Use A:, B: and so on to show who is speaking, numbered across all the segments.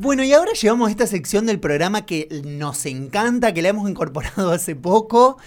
A: Bueno, y ahora llegamos a esta sección del programa que nos encanta, que la hemos incorporado hace poco,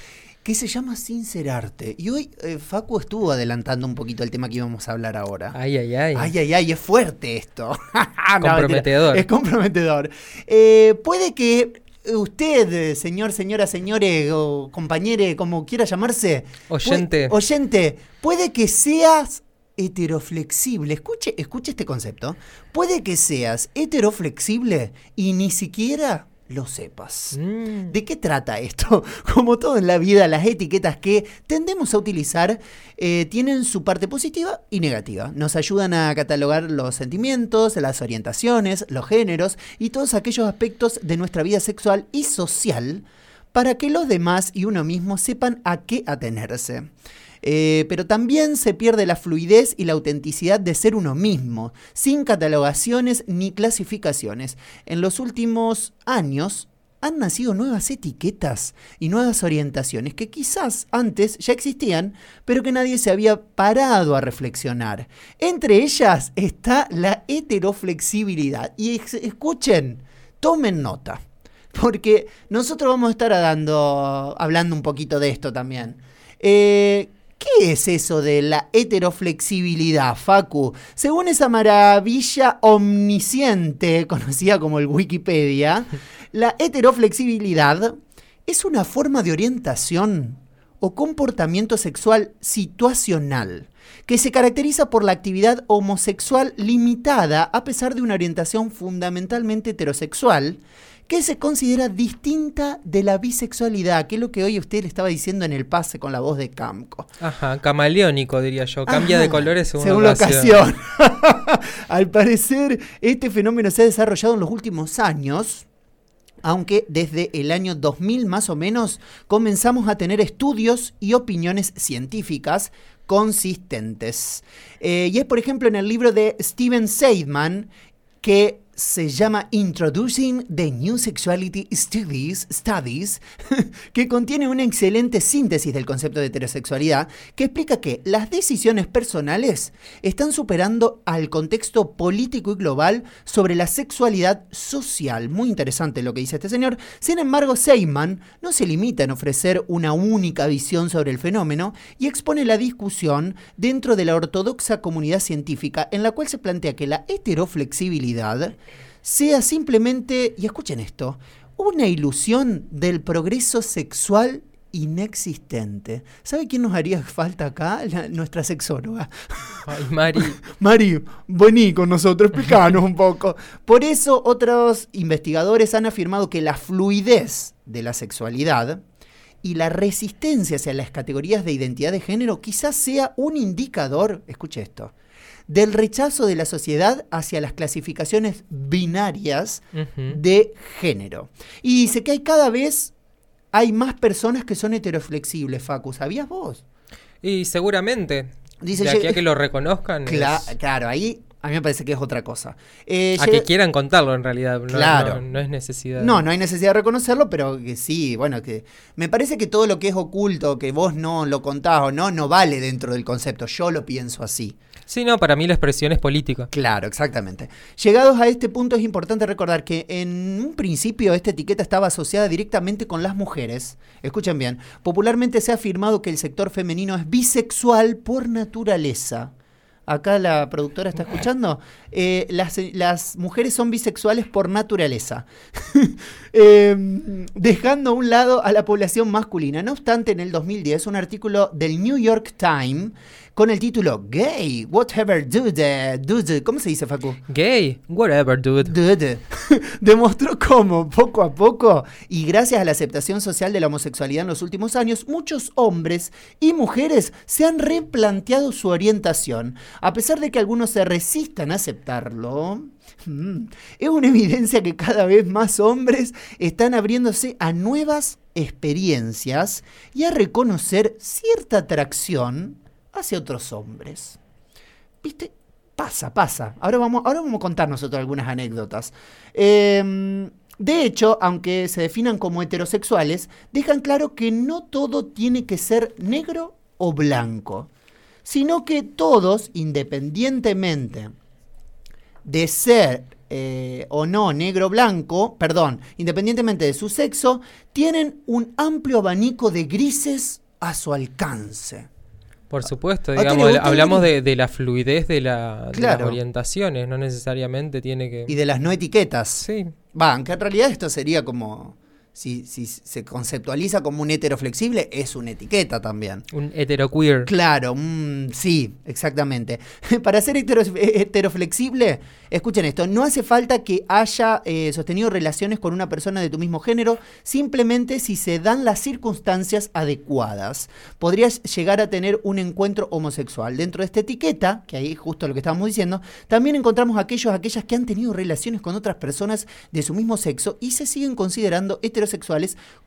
A: que se llama Sincerarte. Y hoy eh, Facu estuvo adelantando un poquito el tema que íbamos a hablar ahora.
B: Ay, ay, ay.
A: Ay, ay, ay, es fuerte esto. No,
B: Comprometedor.
A: es comprometedor. Eh, puede que usted, señor, señora, señores o compañere, como quiera llamarse,
B: Oyente.
A: oyente, puede que seas heteroflexible. Escuche, escuche este concepto. Puede que seas heteroflexible y ni siquiera lo sepas.
B: Mm.
A: ¿De qué trata esto? Como todo en la vida, las etiquetas que tendemos a utilizar eh, tienen su parte positiva y negativa. Nos ayudan a catalogar los sentimientos, las orientaciones, los géneros y todos aquellos aspectos de nuestra vida sexual y social para que los demás y uno mismo sepan a qué atenerse. Eh, pero también se pierde la fluidez y la autenticidad de ser uno mismo, sin catalogaciones ni clasificaciones. En los últimos años han nacido nuevas etiquetas y nuevas orientaciones que quizás antes ya existían, pero que nadie se había parado a reflexionar. Entre ellas está la heteroflexibilidad. Y escuchen, tomen nota. Porque nosotros vamos a estar hablando un poquito de esto también. Eh, ¿Qué es eso de la heteroflexibilidad, Facu? Según esa maravilla omnisciente, conocida como el Wikipedia, la heteroflexibilidad es una forma de orientación o comportamiento sexual situacional que se caracteriza por la actividad homosexual limitada a pesar de una orientación fundamentalmente heterosexual que se considera distinta de la bisexualidad, que es lo que hoy usted le estaba diciendo en el pase con la voz de Camco.
B: Ajá, camaleónico diría yo. Cambia de colores según,
A: según
B: la
A: la ocasión. Al parecer, este fenómeno se ha desarrollado en los últimos años, aunque desde el año 2000 más o menos comenzamos a tener estudios y opiniones científicas consistentes. Eh, y es, por ejemplo, en el libro de Steven Seidman que se llama Introducing the New Sexuality Studies, Studies que contiene una excelente síntesis del concepto de heterosexualidad, que explica que las decisiones personales están superando al contexto político y global sobre la sexualidad social. Muy interesante lo que dice este señor. Sin embargo, Seyman no se limita en ofrecer una única visión sobre el fenómeno y expone la discusión dentro de la ortodoxa comunidad científica en la cual se plantea que la heteroflexibilidad sea simplemente, y escuchen esto, una ilusión del progreso sexual inexistente. ¿Sabe quién nos haría falta acá? La- nuestra sexóloga.
B: Ay, Mari.
A: Mari, vení con nosotros, explícanos un poco. Por eso, otros investigadores han afirmado que la fluidez de la sexualidad y la resistencia hacia las categorías de identidad de género quizás sea un indicador, escuche esto, del rechazo de la sociedad hacia las clasificaciones binarias de género. Y dice que hay cada vez hay más personas que son heteroflexibles, Facu, ¿sabías vos?
B: Y seguramente,
A: Dice,
B: de aquí a que lo reconozcan,
A: Cla-
B: es-
A: claro, ahí a mí me parece que es otra cosa. Eh,
B: a que quieran contarlo en realidad. No,
A: Claro.
B: no, no es necesidad.
A: No, no hay necesidad de reconocerlo, pero que sí, bueno, que me parece que todo lo que es oculto, que vos no lo contás o no, no vale dentro del concepto. Yo lo pienso así.
B: Sí, no, para mí la expresión es política.
A: Claro, exactamente. Llegados a este punto es importante recordar que en un principio esta etiqueta estaba asociada directamente con las mujeres. Escuchen bien, popularmente se ha afirmado que el sector femenino es bisexual por naturaleza. Acá la productora está escuchando. Eh, las, las mujeres son bisexuales por naturaleza. Eh, dejando a un lado a la población masculina. No obstante, en el 2010, un artículo del New York Times con el título Gay, whatever dude, dude, ¿cómo se dice, Facu?
B: Gay, whatever, dude.
A: Dude. Demostró cómo, poco a poco, y gracias a la aceptación social de la homosexualidad en los últimos años, muchos hombres y mujeres se han replanteado su orientación. A pesar de que algunos se resistan a aceptarlo, es una evidencia que cada vez más hombres están abriéndose a nuevas experiencias y a reconocer cierta atracción hacia otros hombres. ¿Viste? Pasa, pasa. Ahora vamos, ahora vamos a contar nosotros algunas anécdotas. Eh, de hecho, aunque se definan como heterosexuales, dejan claro que no todo tiene que ser negro o blanco, sino que todos, independientemente de ser eh, o no negro blanco, perdón, independientemente de su sexo, tienen un amplio abanico de grises a su alcance.
B: Por supuesto,
A: ¿A ti le
B: digamos, hablamos de, de la fluidez de, la, de las orientaciones, no necesariamente tiene que...
A: Y de las no etiquetas.
B: Sí,
A: Va, aunque en realidad esto sería como, si, si se conceptualiza como un hetero flexible, es una etiqueta también.
B: un heteroqueer.
A: Claro, mm, sí, exactamente. Para ser hetero, heteroflexible, escuchen esto, no hace falta que haya eh, sostenido relaciones con una persona de tu mismo género, simplemente si se dan las circunstancias adecuadas. Podrías llegar a tener un encuentro homosexual. Dentro de esta etiqueta, que ahí es justo lo que estábamos diciendo, también encontramos aquellos, aquellas que han tenido relaciones con otras personas de su mismo sexo y se siguen considerando heterosexuales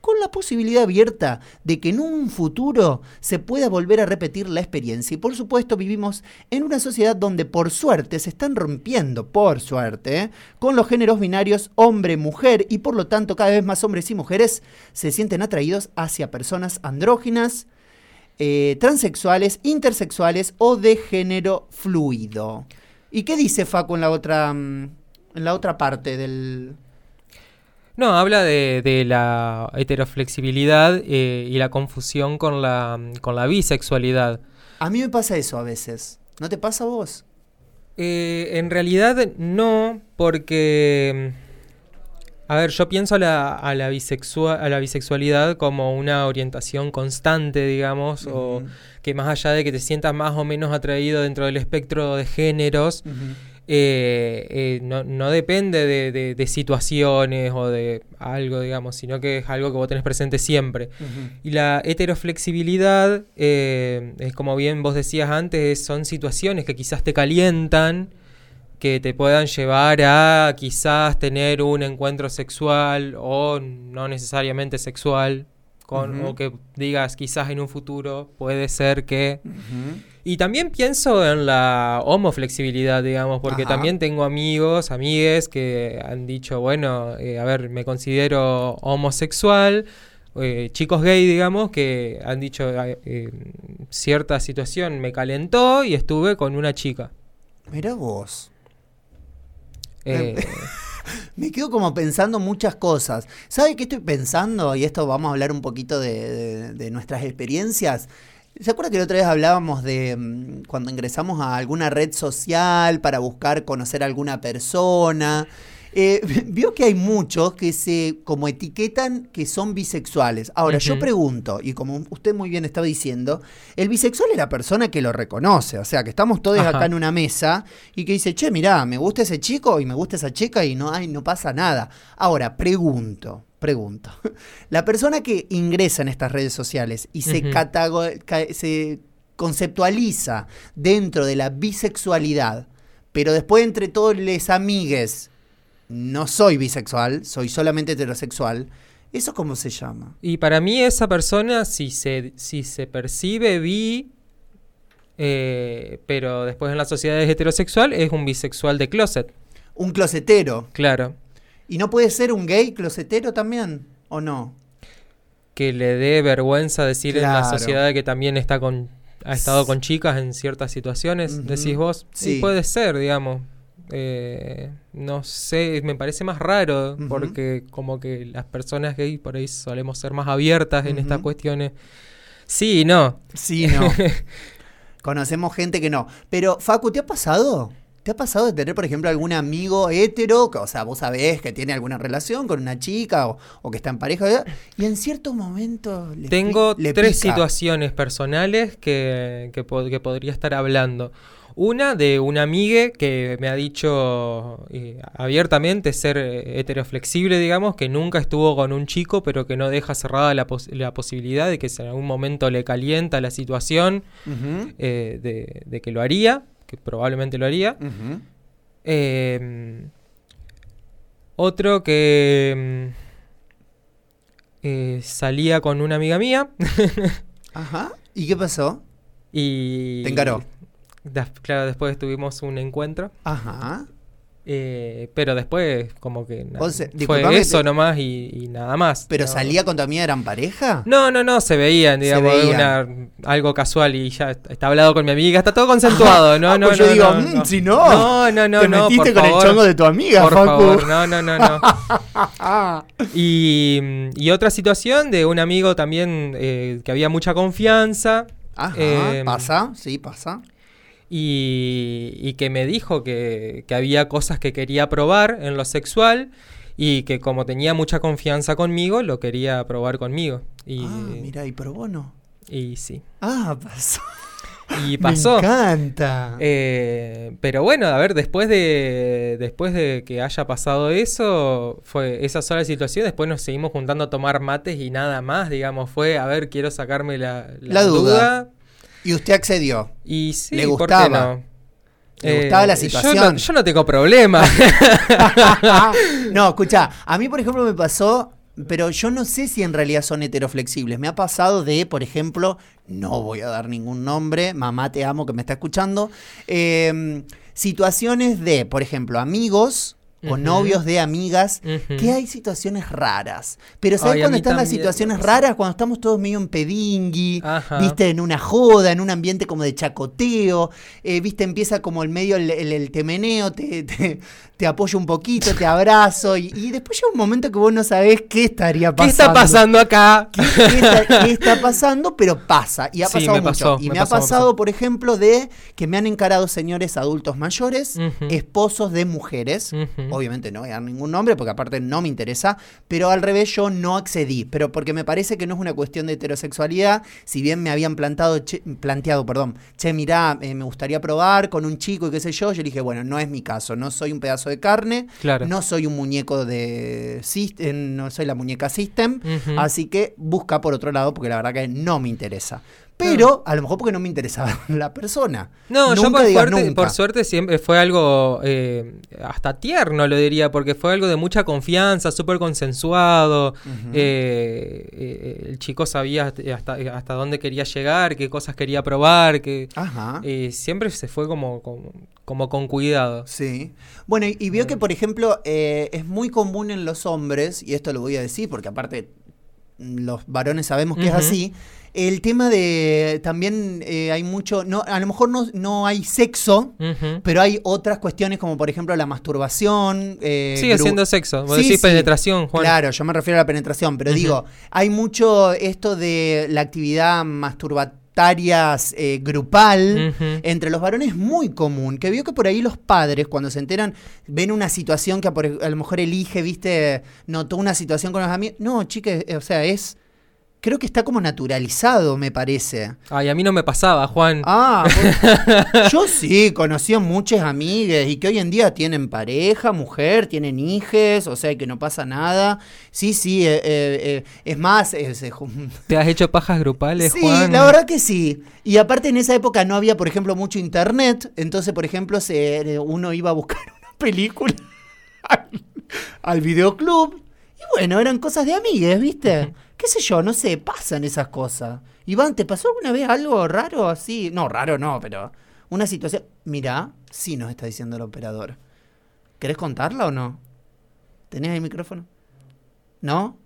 A: con la posibilidad abierta de que en un futuro se pueda volver a repetir la experiencia. Y por supuesto vivimos en una sociedad donde por suerte se están rompiendo, por suerte, con los géneros binarios hombre-mujer y por lo tanto cada vez más hombres y mujeres se sienten atraídos hacia personas andróginas, eh, transexuales, intersexuales o de género fluido. ¿Y qué dice Facu en la otra, mm, en la otra parte del...
B: No, habla de, de la heteroflexibilidad eh, y la confusión con la, con la bisexualidad.
A: A mí me pasa eso a veces. ¿No te pasa a vos?
B: Eh, en realidad no, porque... mm, A ver, yo pienso a la, a la, bisexua- a la bisexualidad como una orientación constante, digamos, o que más allá de que te sientas más o menos atraído dentro del espectro de géneros, eh, eh, no, no depende de, de- de situaciones o de algo, digamos, sino que es algo que vos tenés presente siempre. Y la heteroflexibilidad, eh, es como bien vos decías antes, son situaciones que quizás te calientan, que te puedan llevar a quizás tener un encuentro sexual o no necesariamente sexual, con, o que digas quizás en un futuro puede ser que... Y también pienso en la homoflexibilidad, digamos, porque
A: Ajá.
B: también tengo amigos, amigues que han dicho, bueno, eh, a ver, me considero homosexual, eh, chicos gay, digamos, que han dicho, eh, cierta situación me calentó y estuve con una chica.
A: Mirá vos.
B: Eh,
A: Me quedo como pensando muchas cosas. ¿Sabe qué estoy pensando? Y esto vamos a hablar un poquito de, de- de nuestras experiencias. ¿Se acuerda que la otra vez hablábamos de mm, cuando ingresamos a alguna red social para buscar conocer a alguna persona? Eh, vio que hay muchos que se como etiquetan que son bisexuales. Ahora, yo pregunto, y como usted muy bien estaba diciendo, el bisexual es la persona que lo reconoce. O sea, que estamos todos
B: Ajá.
A: acá en una mesa y que dice, che, mirá, me gusta ese chico y me gusta esa chica y no hay, no pasa nada. Ahora, pregunto, pregunto. La persona que ingresa en estas redes sociales y se, se conceptualiza dentro de la bisexualidad, pero después entre todos les amigues, no soy bisexual, soy solamente heterosexual, ¿eso cómo se llama?
B: y para mí esa persona, si se, si se percibe bi, eh, pero después en la sociedad es heterosexual, es un bisexual de closet,
A: Un closetero.
B: claro.
A: ¿Y no puede ser un gay closetero también? ¿O no?
B: que le dé vergüenza decir en la sociedad que también está con ha estado con chicas en ciertas situaciones, decís vos.
A: Sí.
B: Sí, puede ser, digamos. Eh, no sé, me parece más raro porque como que las personas gay por ahí solemos ser más abiertas en estas cuestiones. Sí, no.
A: Sí, no. Conocemos gente que no. Pero, Facu, ¿te ha pasado? ¿Te ha pasado de tener, por ejemplo, algún amigo hetero? que, O sea, vos sabés que tiene alguna relación con una chica o, o que está en pareja. ¿verdad? Y en cierto momento le,
B: Tengo
A: le
B: tres
A: pica.
B: situaciones personales que, que, po- que podría estar hablando. Una de una amiga que me ha dicho eh, abiertamente ser eh, heteroflexible, digamos, que nunca estuvo con un chico, pero que no deja cerrada la, pos- la posibilidad de que si en algún momento le calienta la situación, eh, de, de que lo haría, que probablemente lo haría. Eh, otro que mm, eh, salía con una amiga mía
A: Ajá. ¿Y qué pasó?
B: y...
A: Te encaró.
B: claro, después tuvimos un encuentro.
A: Ajá.
B: Eh, pero después, como que
A: sea,
B: fue eso
A: te-
B: nomás y, y nada más.
A: ¿Pero
B: No.
A: salía con tu amiga, eran pareja?
B: No, no, no, se veían,
A: Se
B: digamos,
A: veían.
B: una- algo casual y ya est- está hablado con mi amiga, está todo concentuado, no,
A: Ah,
B: no,
A: pues
B: no,
A: yo digo,
B: no,
A: "Mm,
B: no.
A: si no,
B: no, no, no,
A: te metiste
B: por
A: con
B: favor,
A: el chongo de tu amiga,
B: por
A: Facu.
B: favor, no, no, no, no. Y, y otra situación de un amigo también eh, que había mucha confianza
A: Ajá,
B: Eh,
A: pasa, sí, pasa.
B: Y, y que me dijo que, que había cosas que quería probar en lo sexual y que como tenía mucha confianza conmigo, lo quería probar conmigo. Y,
A: Ah, mira, y pro bono.
B: y sí.
A: Ah, pasó.
B: Y pasó.
A: Me encanta.
B: Eh, pero bueno, a ver, después de después de que haya pasado eso, fue esa sola situación, después nos seguimos juntando a tomar mates y nada más, digamos, fue, a ver, quiero sacarme la,
A: La duda. Y usted accedió.
B: Y sí,
A: Le
B: ¿por qué
A: gustaba.
B: Eh,
A: Le gustaba la
B: yo no-
A: situación.
B: Yo no, tengo problema.
A: no, escucha, a mí por ejemplo me pasó, pero yo no sé si en realidad son heteroflexibles. Me ha pasado de, por ejemplo, no voy a dar ningún nombre, mamá te amo que me está escuchando, eh, situaciones de, por ejemplo, amigos o novios de amigas,
B: Ujú.
A: que hay situaciones raras. Pero ¿sabes cuándo
B: mí
A: están las situaciones raras? Cuando estamos todos medio en pedingui,
B: Ajá.
A: viste, en una joda, en un ambiente como de chacoteo, eh, viste, empieza como el medio el, el- el temeneo, te, te, te apoyo un poquito, te abrazo, y, y después llega un momento que vos no sabés qué estaría
B: ¿Qué
A: pasando.
B: está pasando acá?
A: ¿Qué, qué está, qué está pasando? Pero pasa, y ha
B: Sí,
A: pasado
B: me
A: mucho.
B: pasó,
A: y
B: me
A: me, ha
B: pasó,
A: pasado, por ejemplo, de que me han encarado señores adultos mayores, esposos de mujeres. Obviamente no voy a dar ningún nombre porque aparte no me interesa, pero al revés yo no accedí, pero porque me parece que no es una cuestión de heterosexualidad, si bien me habían plantado, che- planteado, perdón, che, mirá, eh, me gustaría probar con un chico y qué sé yo, yo dije, bueno, no es mi caso, no soy un pedazo de carne,
B: Claro.
A: no soy un muñeco de System, no soy la muñeca System, así que busca por otro lado porque la verdad que no me interesa. Pero a lo mejor porque no me interesaba la persona.
B: No, yo por suerte,
A: nunca.
B: por suerte siempre fue algo eh, hasta tierno, lo diría, porque fue algo de mucha confianza, súper consensuado. Eh, eh, el chico sabía hasta, hasta dónde quería llegar, qué cosas quería probar, que
A: Ajá.
B: eh, siempre se fue como, como, como con cuidado.
A: Sí. Bueno, y, y veo que, por ejemplo, es muy común en los hombres, y esto lo voy a decir porque aparte mm, los varones sabemos que es así, el tema de también eh, hay mucho, no, a lo mejor no, no hay sexo, pero hay otras cuestiones como por ejemplo la masturbación. eh,
B: Sigue siendo sexo. Vos
A: Sí,
B: decís
A: sí.
B: penetración, Juan.
A: Claro, yo me refiero a la penetración, pero digo, hay mucho esto de la actividad masturbataria eh, grupal. Entre los varones es muy común, que veo que por ahí los padres, cuando se enteran, ven una situación que a, por- a lo mejor elige, viste, notó una situación con los amigos. No, eh, o sea, es. Creo que está como naturalizado, me parece.
B: Ay, a mí no me pasaba, Juan.
A: Ah, yo sí, conocí a muchas amigas y que hoy en día tienen pareja, mujer, tienen hijes, o sea que no pasa nada. Sí, sí, eh, eh, eh, es más, eh, se jun-
B: ¿Te has hecho pajas grupales,
A: Sí,
B: Juan?
A: la verdad que sí. Y aparte en esa época no había, por ejemplo, mucho internet. Entonces, por ejemplo, se, uno iba a buscar una película al, al videoclub. Y bueno, eran cosas de amigues, ¿viste? ¿Qué sé yo? No sé, pasan esas cosas. Iván, ¿te pasó alguna vez algo raro así? No, raro no, pero una situación... Mirá, sí nos está diciendo el operador. ¿Querés contarla o no? ¿Tenés el micrófono? ¿No?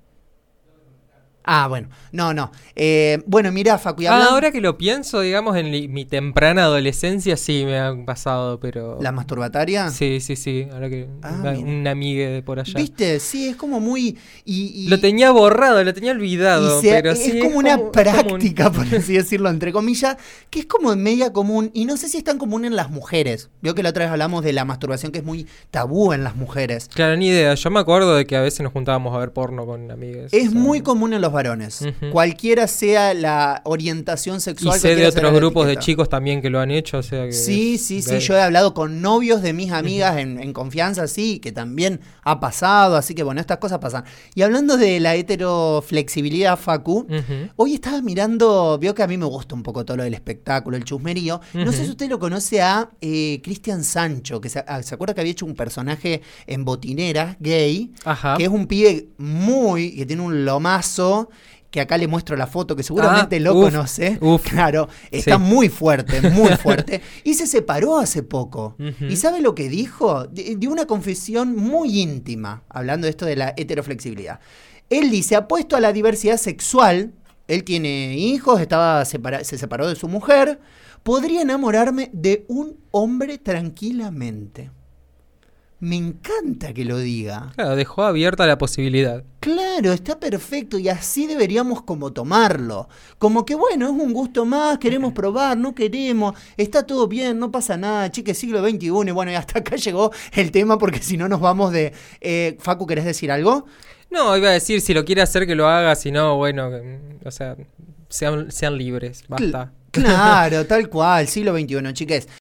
A: Ah, bueno. No, no. Eh, bueno, mirá, Facu,
B: Ah, ahora que lo pienso, digamos, en li- mi temprana adolescencia sí me han pasado, pero...
A: ¿La masturbataria?
B: Sí, sí, sí. Ahora que
A: Ah,
B: una,
A: mira.
B: una amiga de por allá.
A: ¿Viste? Sí, es como muy... Y, y-
B: Lo tenía borrado, lo tenía olvidado,
A: se-
B: pero
A: es
B: sí.
A: como una
B: común.
A: práctica, por así decirlo, entre comillas, que es como media común, y no sé si es tan común en las mujeres. Veo que la otra vez hablamos de la masturbación, que es muy tabú en las mujeres.
B: Claro, ni idea. Yo me acuerdo de que a veces nos juntábamos a ver porno con amigas.
A: Es
B: o sea,
A: muy común en los varones. Cualquiera sea la orientación
B: Y
A: sexual.
B: sé de otros grupos de chicos también que lo han hecho, o sea que...
A: Sí, sí, sí, yo he hablado con novios de mis amigas en, en confianza, sí, que también ha pasado, así que bueno, estas cosas pasan. Y hablando de la heteroflexibilidad, Facu, hoy estaba mirando, veo que a mí me gusta un poco todo lo del espectáculo, el chusmerío. No sé si usted lo conoce a eh, Cristian Sancho, que se, ah, ¿se acuerda que había hecho un personaje en Botineras, gay,
B: Ajá.
A: que es un pibe muy, que tiene un lomazo, que acá le muestro la foto, que seguramente
B: Ah,
A: lo
B: uf,
A: conoce.
B: uf.
A: Claro, está
B: Sí.
A: muy fuerte, muy fuerte. y se separó hace poco. ¿Y sabe lo que dijo? Di- Dio una confesión muy íntima, hablando de esto de la heteroflexibilidad. Él dice, apuesto a la diversidad sexual, él tiene hijos, estaba separa- se separó de su mujer, podría enamorarme de un hombre tranquilamente. Me encanta que lo diga.
B: Claro, dejó abierta la posibilidad.
A: Claro, está perfecto y así deberíamos como tomarlo. Como que bueno, es un gusto más, queremos probar, no queremos, está todo bien, no pasa nada, chique, siglo XXI y bueno, y hasta acá llegó el tema porque si no nos vamos de... Eh, Facu, ¿querés decir algo?
B: No, iba a decir, si lo quiere hacer, que lo haga, si no, bueno, que- o sea, sean, sean libres, basta.
A: Claro, tal cual, siglo XXI, chiques.